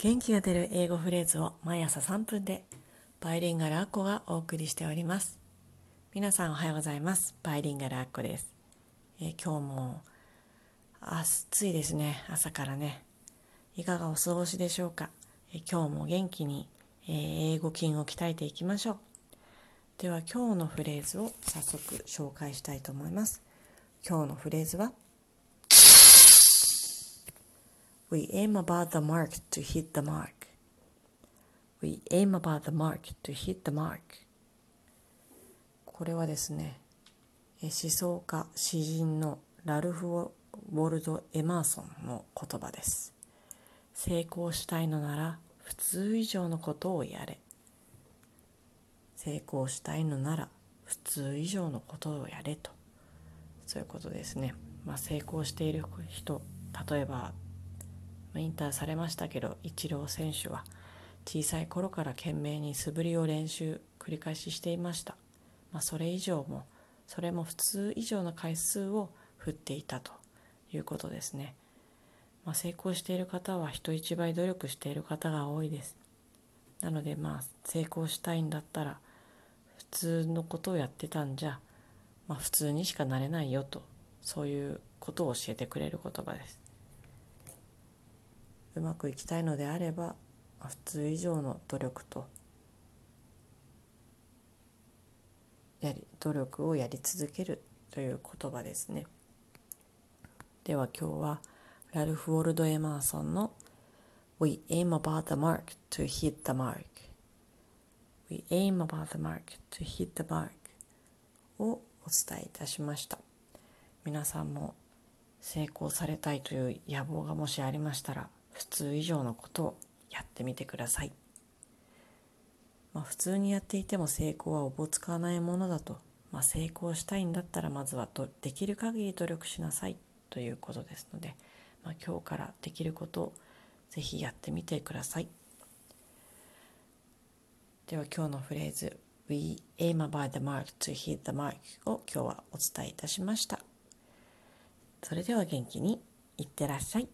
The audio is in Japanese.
元気が出る英語フレーズを毎朝3分でバイリンガルアッコがお送りしております。皆さんおはようございます。バイリンガルアッコです、えー、今日も暑いですね。朝からね。いかがお過ごしでしょうか、えー、今日も元気に、えー、英語筋を鍛えていきましょう。では今日のフレーズを早速紹介したいと思います。今日のフレーズは「We aim about the mark to hit the mark. We aim about the mark to hit the mark. これはですね、思想家、詩人のラルフ・ウォルド・エマーソンの言葉です。成功したいのなら普通以上のことをやれ。成功したいのなら普通以上のことをやれと。そういうことですね。まあ、成功している人、例えば引退されましたけどイチロー選手は小さい頃から懸命に素振りを練習繰り返ししていました、まあ、それ以上もそれも普通以上の回数を振っていたということですね、まあ、成功している方は人一倍努力している方が多いです。なのでまあ成功したいんだったら普通のことをやってたんじゃ、まあ、普通にしかなれないよとそういうことを教えてくれる言葉です。うまくいきたいのであれば普通以上の努力とやり努力をやり続けるという言葉ですね。では今日はラルフ・ウォルド・エマーソンの We aim about the mark to hit the mark We aim about the mark to hit the mark をお伝えいたしました。皆さんも成功されたいという野望がもしありましたら普通以上のことをやってみてください、まあ、普通にやっていても成功はおぼつかないものだと、まあ、成功したいんだったらまずはとできる限り努力しなさい。ということですので、まあ、今日からできることをぜひやってみてください。では今日のフレーズ We aim about the mark to hit the mark を今日はお伝えいたしました。それでは元気にいってらっしゃい。